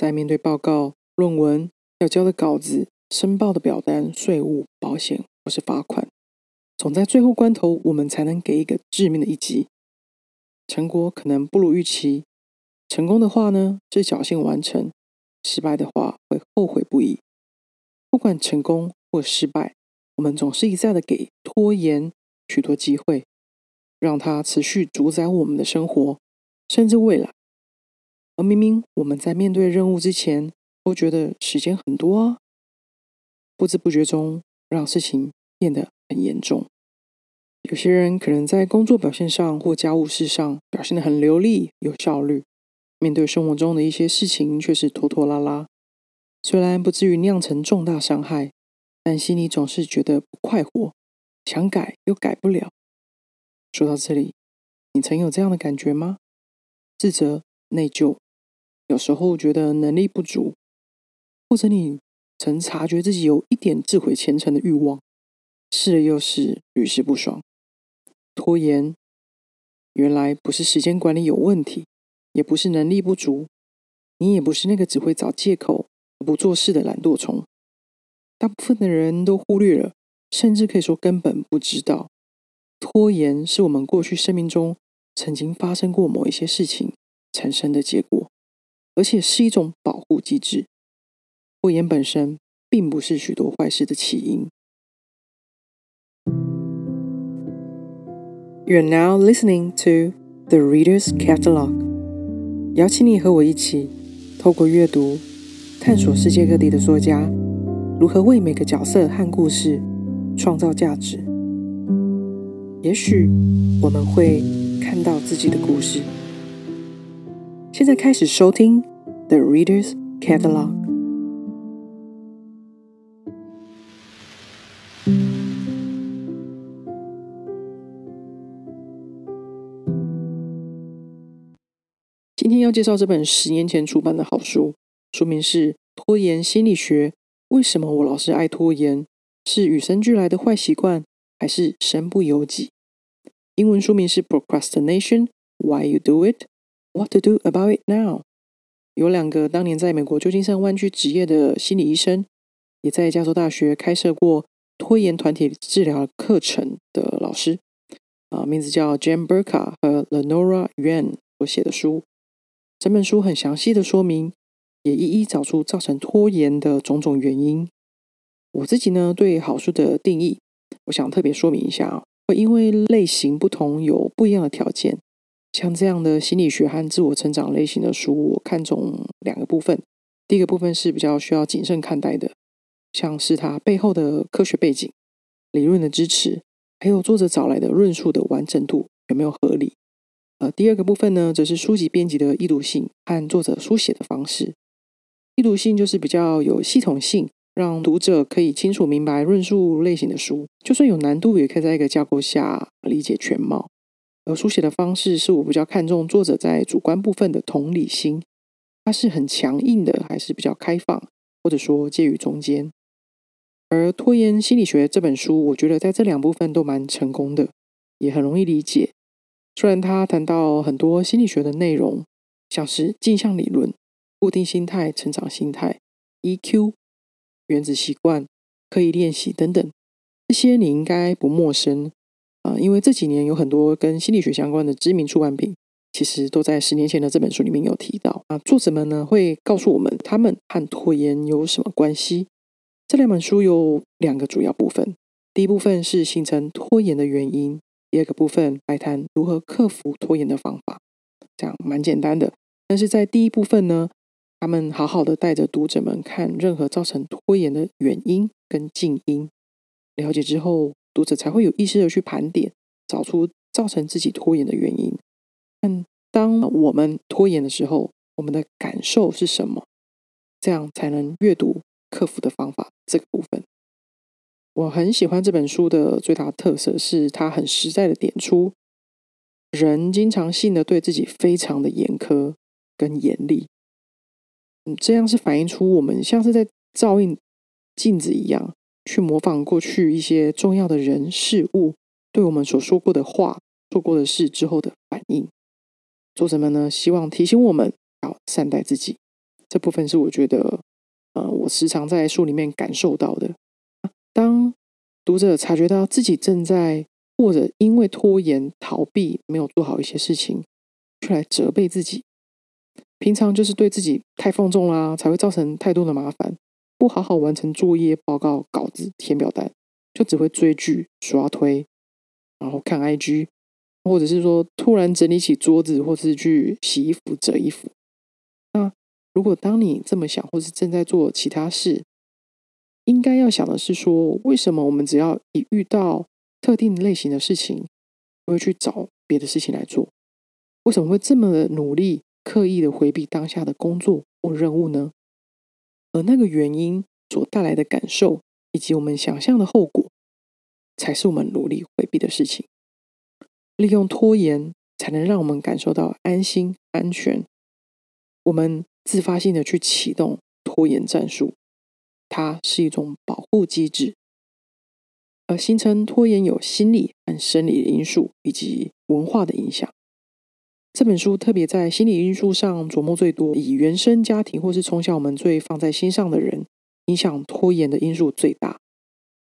在面对报告、论文要交的稿子、申报的表单、税务、保险或是罚款，总在最后关头，我们才能给一个致命的一击。成果可能不如预期，成功的话呢，是侥幸完成；失败的话，会后悔不已。不管成功或失败，我们总是一再的给拖延许多机会，让它持续主宰我们的生活，甚至未来。而明明我们在面对任务之前，都觉得时间很多啊，不知不觉中让事情变得很严重。有些人可能在工作表现上或家务事上表现得很流利、有效率，面对生活中的一些事情却是拖拖拉拉。虽然不至于酿成重大伤害，但心里总是觉得不快活，想改又改不了。说到这里，你曾有这样的感觉吗？自责、内疚，有时候觉得能力不足，或者你曾察觉自己有一点自毁前程的欲望，试了又试，屡试不爽。拖延，原来不是时间管理有问题，也不是能力不足，你也不是那个只会找借口不做事的懒惰虫。大部分的人都忽略了，甚至可以说根本不知道，拖延是我们过去生命中曾经发生过某一些事情产生的结果，而且是一种保护机制。拖延本身并不是许多坏事的起因。You're now listening to the Reader's Catalog。邀请你和我一起，透过阅读，探索世界各地的作家如何为每个角色和故事创造价值。也许我们会看到自己的故事。现在开始收听 The Reader's Catalog。今天要介绍这本十年前出版的好书，书名是《拖延心理学》。为什么我老是爱拖延？是与生俱来的坏习惯，还是身不由己？英文书名是《Procrastination: Why You Do It, What to Do About It Now》。有两个当年在美国旧金山湾区执业的心理医生，也在加州大学开设过拖延团体治疗课程的老师，啊，名字叫 Jane Burka 和 Lenora Yuan 所写的书。这本书很详细的说明，也一一找出造成拖延的种种原因。我自己呢，对好书的定义，我想特别说明一下啊，会因为类型不同有不一样的条件。像这样的心理学和自我成长类型的书，我看中两个部分。第一个部分是比较需要谨慎看待的，像是它背后的科学背景、理论的支持，还有作者找来的论述的完整度有没有合理。呃，第二个部分呢，则是书籍编辑的易读性和作者书写的方式。易读性就是比较有系统性，让读者可以清楚明白论述类型的书，就算有难度，也可以在一个架构下理解全貌。而书写的方式是我比较看重作者在主观部分的同理心，它是很强硬的，还是比较开放，或者说介于中间。而《拖延心理学》这本书，我觉得在这两部分都蛮成功的，也很容易理解。虽然他谈到很多心理学的内容，像是镜像理论、固定心态、成长心态、EQ、原子习惯、刻意练习等等，这些你应该不陌生啊，因为这几年有很多跟心理学相关的知名出版品，其实都在十年前的这本书里面有提到啊。作者们呢会告诉我们，他们和拖延有什么关系。这两本书有两个主要部分，第一部分是形成拖延的原因。第二个部分来谈如何克服拖延的方法，这样蛮简单的。但是在第一部分呢，他们好好的带着读者们看任何造成拖延的原因跟静音，了解之后，读者才会有意识的去盘点，找出造成自己拖延的原因。但当我们拖延的时候，我们的感受是什么？这样才能阅读克服的方法这个部分。我很喜欢这本书的最大特色是，它很实在的点出，人经常性的对自己非常的严苛跟严厉，嗯，这样是反映出我们像是在照应镜子一样，去模仿过去一些重要的人事物对我们所说过的话、做过的事之后的反应。作者们呢，希望提醒我们要善待自己，这部分是我觉得，呃，我时常在书里面感受到的。当读者察觉到自己正在或者因为拖延、逃避没有做好一些事情，出来责备自己，平常就是对自己太放纵啦，才会造成太多的麻烦。不好好完成作业、报告、稿子、填表单，就只会追剧、刷推，然后看 IG，或者是说突然整理起桌子，或是去洗衣服、折衣服。那如果当你这么想，或是正在做其他事，应该要想的是说，为什么我们只要一遇到特定类型的事情，会去找别的事情来做？为什么会这么努力、刻意的回避当下的工作或任务呢？而那个原因所带来的感受，以及我们想象的后果，才是我们努力回避的事情。利用拖延，才能让我们感受到安心、安全。我们自发性的去启动拖延战术，它是一种保护机制。而形成拖延有心理和生理的因素，以及文化的影响。这本书特别在心理因素上琢磨最多，以原生家庭或是从小我们最放在心上的人，影响拖延的因素最大。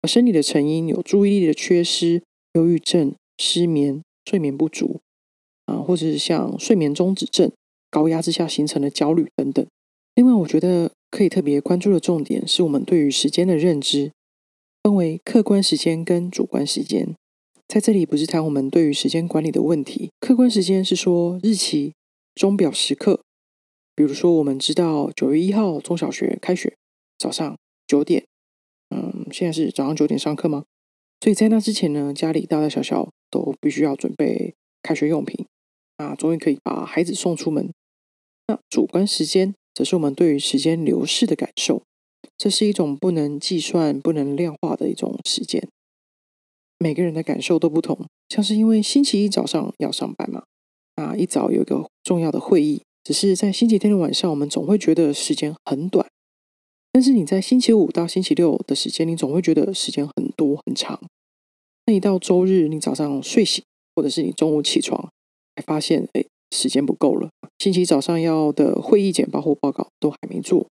而生理的成因有注意力的缺失、忧郁症、失眠、睡眠不足啊，或者是像睡眠中止症、高压之下形成的焦虑等等。另外，我觉得可以特别关注的重点是我们对于时间的认知，分为客观时间跟主观时间。在这里不是谈我们对于时间管理的问题。客观时间是说日期、钟表时刻，比如说我们知道九月一号中小学开学，早上九点，嗯，现在是早上九点上课吗？所以在那之前呢，家里大大小小都必须要准备开学用品，啊，终于可以把孩子送出门。那主观时间则是我们对于时间流逝的感受，这是一种不能计算、不能量化的一种时间。每个人的感受都不同，像是因为星期一早上要上班嘛，啊，一早有一个重要的会议，只是在星期天的晚上，我们总会觉得时间很短。但是你在星期五到星期六的时间，你总会觉得时间很多很长。那一到周日，你早上睡醒，或者是你中午起床，才发现，哎，时间不够了。星期早上要的会议简报或报告都还没做，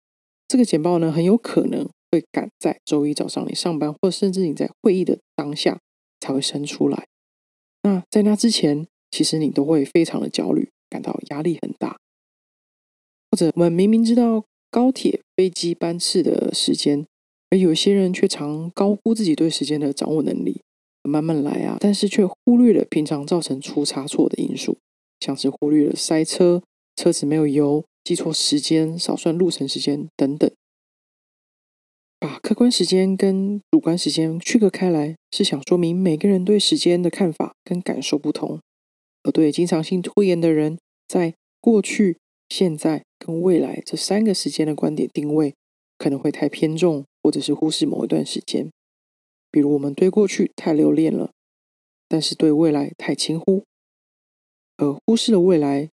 这个简报呢，很有可能会赶在周一早上你上班，或甚至你在会议的当下。才会生出来。那在那之前，其实你都会非常的焦虑，感到压力很大。或者我们明明知道高铁、飞机班次的时间，而有些人却常高估自己对时间的掌握能力，慢慢来啊，但是却忽略了平常造成出差错的因素，像是忽略了塞车、车子没有油、记错时间、少算路程时间等等。把客观时间跟主观时间区隔开来，是想说明每个人对时间的看法跟感受不同。而对经常性拖延的人，在过去、现在跟未来这三个时间的观点定位，可能会太偏重，或者是忽视某一段时间。比如我们对过去太留恋了，但是对未来太轻忽，而忽视了未来，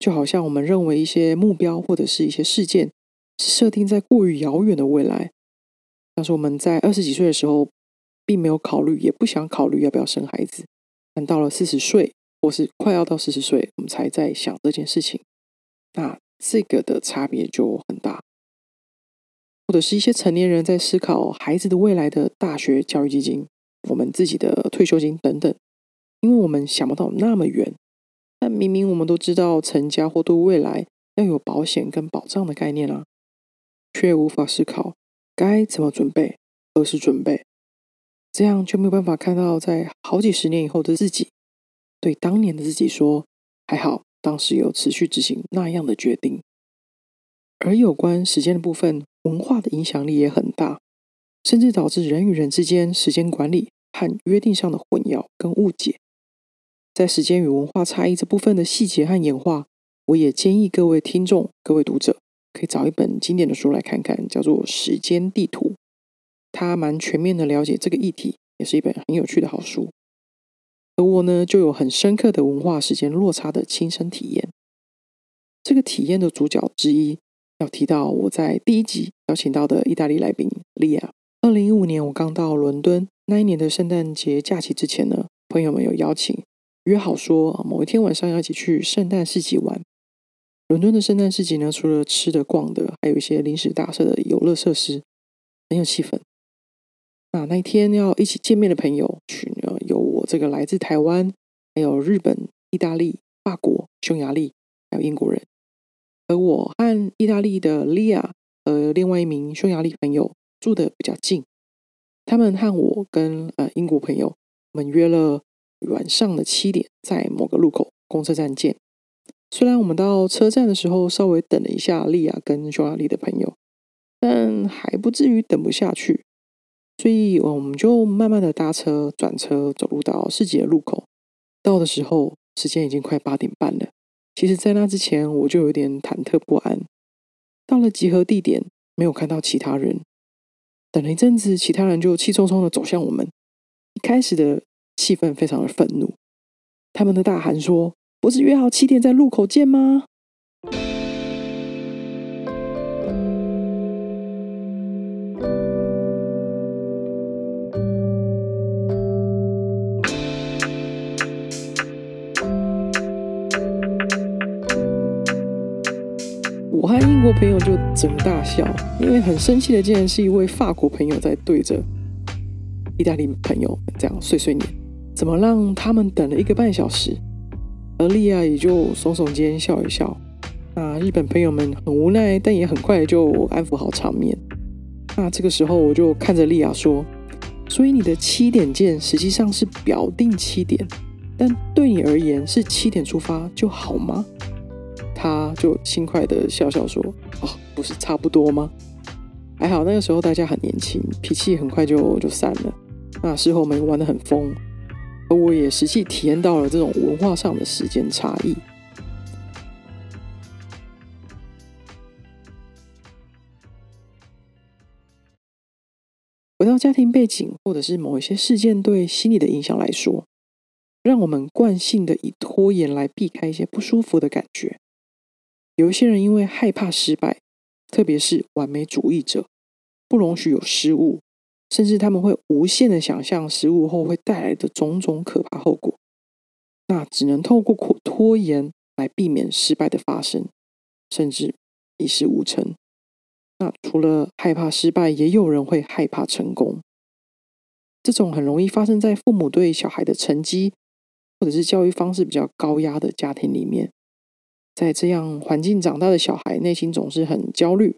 就好像我们认为一些目标或者是一些事件，是设定在过于遥远的未来。但是我们在二十几岁的时候，并没有考虑，也不想考虑要不要生孩子，但到了四十岁，或是快要到四十岁，我们才在想这件事情。那这个的差别就很大。或者是一些成年人在思考孩子的未来的大学教育基金、我们自己的退休金等等，因为我们想不到那么远。但明明我们都知道成家或对未来要有保险跟保障的概念啊，却无法思考。该怎么准备？何时准备？这样就没有办法看到在好几十年以后的自己，对当年的自己说：“还好，当时有持续执行那样的决定。”而有关时间的部分，文化的影响力也很大，甚至导致人与人之间时间管理和约定上的混淆跟误解。在时间与文化差异这部分的细节和演化，我也建议各位听众、各位读者。可以找一本经典的书来看看，叫做《时间地图》，它蛮全面的了解这个议题，也是一本很有趣的好书。而我呢，就有很深刻的文化时间落差的亲身体验。这个体验的主角之一，要提到我在第一集邀请到的意大利来宾利亚。二零一五年我刚到伦敦，那一年的圣诞节假期之前呢，朋友们有邀请，约好说某一天晚上要一起去圣诞市集玩。伦敦的圣诞市集呢，除了吃的、逛的，还有一些临时搭设的游乐设施，很有气氛。那那一天要一起见面的朋友群呢，有我这个来自台湾，还有日本、意大利、法国、匈牙利，还有英国人。而我和意大利的利亚和另外一名匈牙利朋友住的比较近，他们和我跟呃英国朋友，我们约了晚上的七点，在某个路口公车站见。虽然我们到车站的时候稍微等了一下利亚跟匈牙利的朋友，但还不至于等不下去。所以我们就慢慢的搭车转车走路到市集的路口。到的时候，时间已经快八点半了。其实，在那之前，我就有点忐忑不安。到了集合地点，没有看到其他人。等了一阵子，其他人就气冲冲的走向我们。一开始的气氛非常的愤怒，他们的大喊说：“不是约好七点在路口见吗？”我和英国朋友就整个大笑，因为很生气的竟然是一位法国朋友在对着意大利朋友这样碎碎念，怎么让他们等了一个半小时？而莉亚也就耸耸肩笑一笑。那日本朋友们很无奈，但也很快就安抚好场面。那这个时候我就看着莉亚说：“所以你的七点见实际上是表定七点，但对你而言是七点出发就好吗？”他就轻快的笑笑说：“哦，不是差不多吗？还好那个时候大家很年轻，脾气很快就就散了。那事后我们玩的很疯，而我也实际体验到了这种文化上的时间差异。回到家庭背景或者是某一些事件对心理的影响来说，让我们惯性的以拖延来避开一些不舒服的感觉。”有一些人因为害怕失败，特别是完美主义者，不容许有失误，甚至他们会无限的想象失误后会带来的种种可怕后果。那只能透过拖拖延来避免失败的发生，甚至一事无成。那除了害怕失败，也有人会害怕成功。这种很容易发生在父母对小孩的成绩，或者是教育方式比较高压的家庭里面。在这样环境长大的小孩，内心总是很焦虑，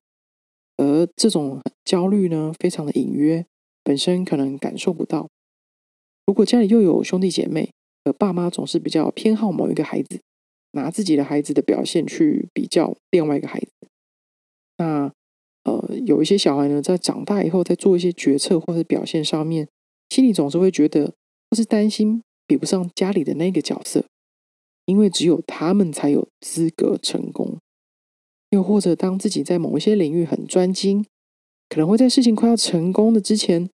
而这种焦虑呢，非常的隐约，本身可能感受不到。如果家里又有兄弟姐妹，而爸妈总是比较偏好某一个孩子，拿自己的孩子的表现去比较另外一个孩子，那呃，有一些小孩呢，在长大以后，在做一些决策或者表现上面，心里总是会觉得，或是担心比不上家里的那个角色。因为只有他们才有资格成功，又或者当自己在某一些领域很专精，可能会在事情快要成功的之前，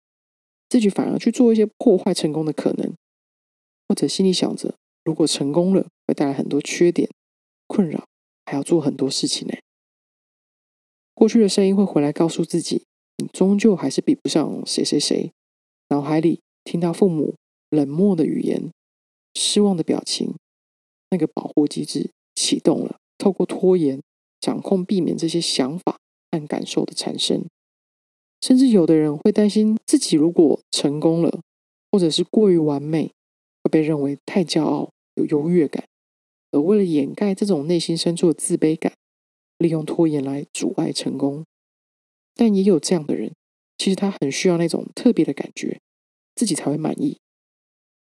自己反而去做一些破坏成功的可能，或者心里想着，如果成功了会带来很多缺点、困扰，还要做很多事情呢。过去的声音会回来告诉自己，你终究还是比不上谁谁谁。脑海里听到父母冷漠的语言、失望的表情。那个保护机制启动了，透过拖延掌控，避免这些想法和感受的产生。甚至有的人会担心自己如果成功了，或者是过于完美，会被认为太骄傲、有优越感，而为了掩盖这种内心深处的自卑感，利用拖延来阻碍成功。但也有这样的人，其实他很需要那种特别的感觉，自己才会满意，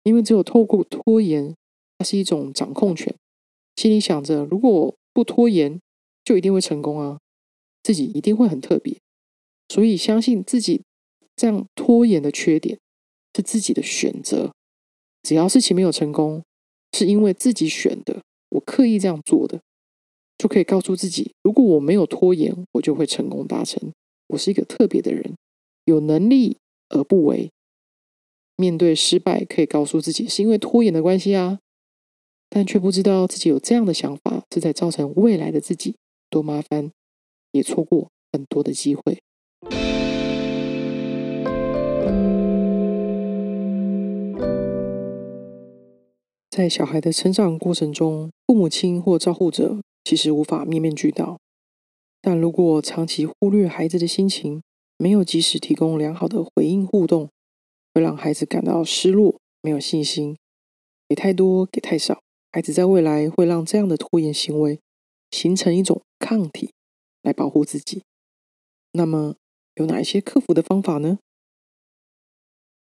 因为只有透过拖延。它是一种掌控权，心里想着，如果不拖延，就一定会成功啊，自己一定会很特别，所以相信自己这样拖延的缺点是自己的选择。只要事情没有成功，是因为自己选的，我刻意这样做的，就可以告诉自己，如果我没有拖延，我就会成功达成。我是一个特别的人，有能力而不为。面对失败，可以告诉自己，是因为拖延的关系啊。但却不知道自己有这样的想法，是在造成未来的自己多麻烦，也错过很多的机会。在小孩的成长过程中，父母亲或照护者其实无法面面俱到。但如果长期忽略孩子的心情，没有及时提供良好的回应互动，会让孩子感到失落、没有信心。给太多，给太少，孩子在未来会让这样的拖延行为形成一种抗体，来保护自己。那么，有哪一些克服的方法呢？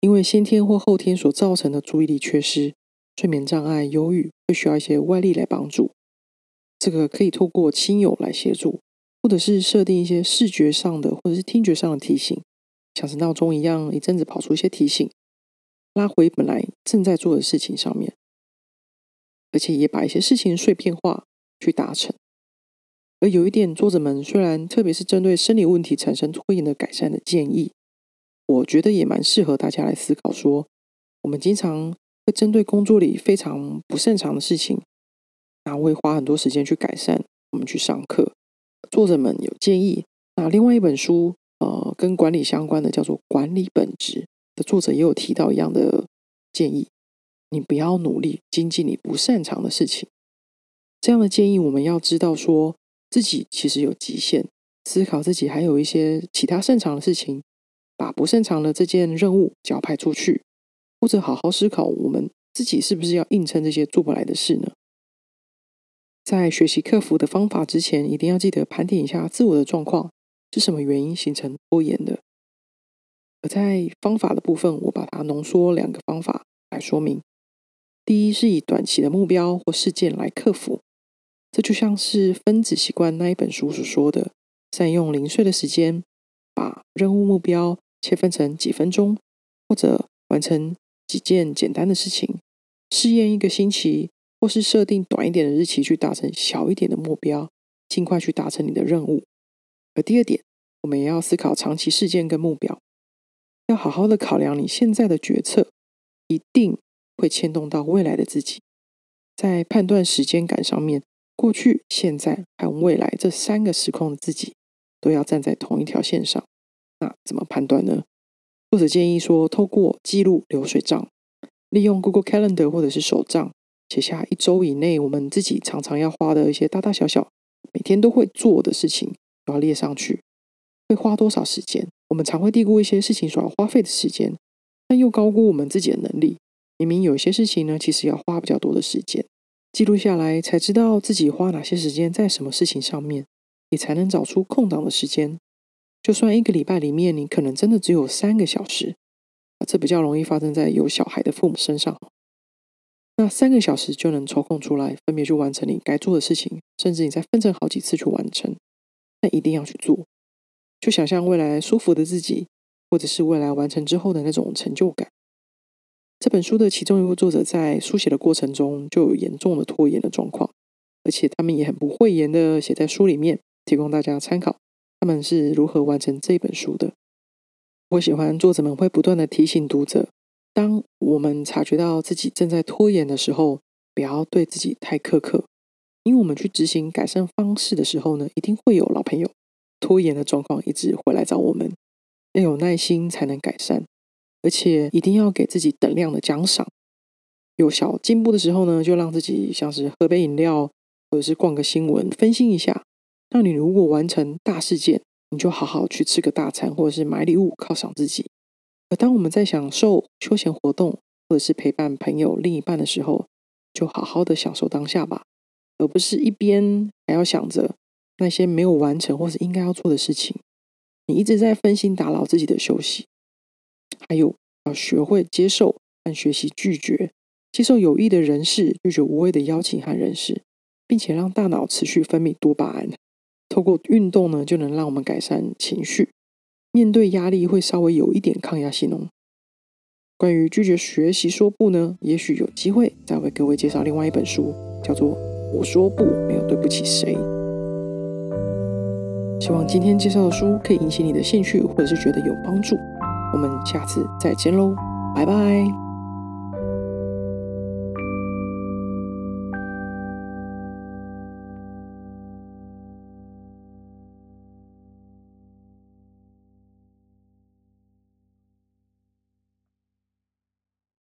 因为先天或后天所造成的注意力缺失、睡眠障碍、忧郁，会需要一些外力来帮助。这个可以透过亲友来协助，或者是设定一些视觉上的或者是听觉上的提醒，像是闹钟一样，一阵子跑出一些提醒，拉回本来正在做的事情上面，而且也把一些事情碎片化去达成。而有一点，作者们虽然特别是针对生理问题产生拖延的改善的建议。我觉得也蛮适合大家来思考，说我们经常会针对工作里非常不擅长的事情，那会花很多时间去改善。我们去上课，作者们有建议。那另外一本书，呃，跟管理相关的叫做《管理本质》的作者也有提到一样的建议：你不要努力精进你不擅长的事情。这样的建议，我们要知道说自己其实有极限，思考自己还有一些其他擅长的事情。把不擅长的这件任务交派出去，或者好好思考我们自己是不是要硬撑这些做不来的事呢？在学习克服的方法之前，一定要记得盘点一下自我的状况是什么原因形成拖延的。而在方法的部分，我把它浓缩两个方法来说明。第一是以短期的目标或事件来克服，这就像是分子习惯那一本书所说的，善用零碎的时间，把任务目标。切分成几分钟，或者完成几件简单的事情，试验一个星期，或是设定短一点的日期去达成小一点的目标，尽快去达成你的任务。而第二点，我们也要思考长期事件跟目标，要好好的考量你现在的决策，一定会牵动到未来的自己。在判断时间感上面，过去、现在和未来这三个时空的自己，都要站在同一条线上。那怎么判断呢？作者建议说，透过记录流水账，利用 Google Calendar 或者是手账，写下一周以内我们自己常常要花的一些大大小小、每天都会做的事情，都要列上去。会花多少时间？我们常会低估一些事情所要花费的时间，但又高估我们自己的能力。明明有些事情呢，其实要花比较多的时间，记录下来才知道自己花哪些时间在什么事情上面，也才能找出空档的时间。就算一个礼拜里面，你可能真的只有三个小时，这比较容易发生在有小孩的父母身上。那三个小时就能抽空出来，分别去完成你该做的事情，甚至你再分成好几次去完成。但一定要去做，就想象未来舒服的自己，或者是未来完成之后的那种成就感。这本书的其中一个作者在书写的过程中就有严重的拖延的状况，而且他们也很不讳言的写在书里面，提供大家参考。他们是如何完成这本书的？我喜欢作者们会不断的提醒读者：，当我们察觉到自己正在拖延的时候，不要对自己太苛刻。因为我们去执行改善方式的时候呢，一定会有老朋友拖延的状况一直回来找我们。要有耐心才能改善，而且一定要给自己等量的奖赏。有小进步的时候呢，就让自己像是喝杯饮料，或者是逛个新闻，分心一下。那你如果完成大事件，你就好好去吃个大餐，或者是买礼物犒赏自己。而当我们在享受休闲活动，或者是陪伴朋友、另一半的时候，就好好的享受当下吧，而不是一边还要想着那些没有完成或是应该要做的事情。你一直在分心打扰自己的休息。还有要学会接受和学习拒绝，接受有益的人事，拒绝无谓的邀请和人事，并且让大脑持续分泌多巴胺。透过运动呢，就能让我们改善情绪，面对压力会稍微有一点抗压性哦。关于拒绝学习说不呢，也许有机会再为各位介绍另外一本书，叫做《我说不没有对不起谁》。希望今天介绍的书可以引起你的兴趣，或者是觉得有帮助。我们下次再见喽，拜拜。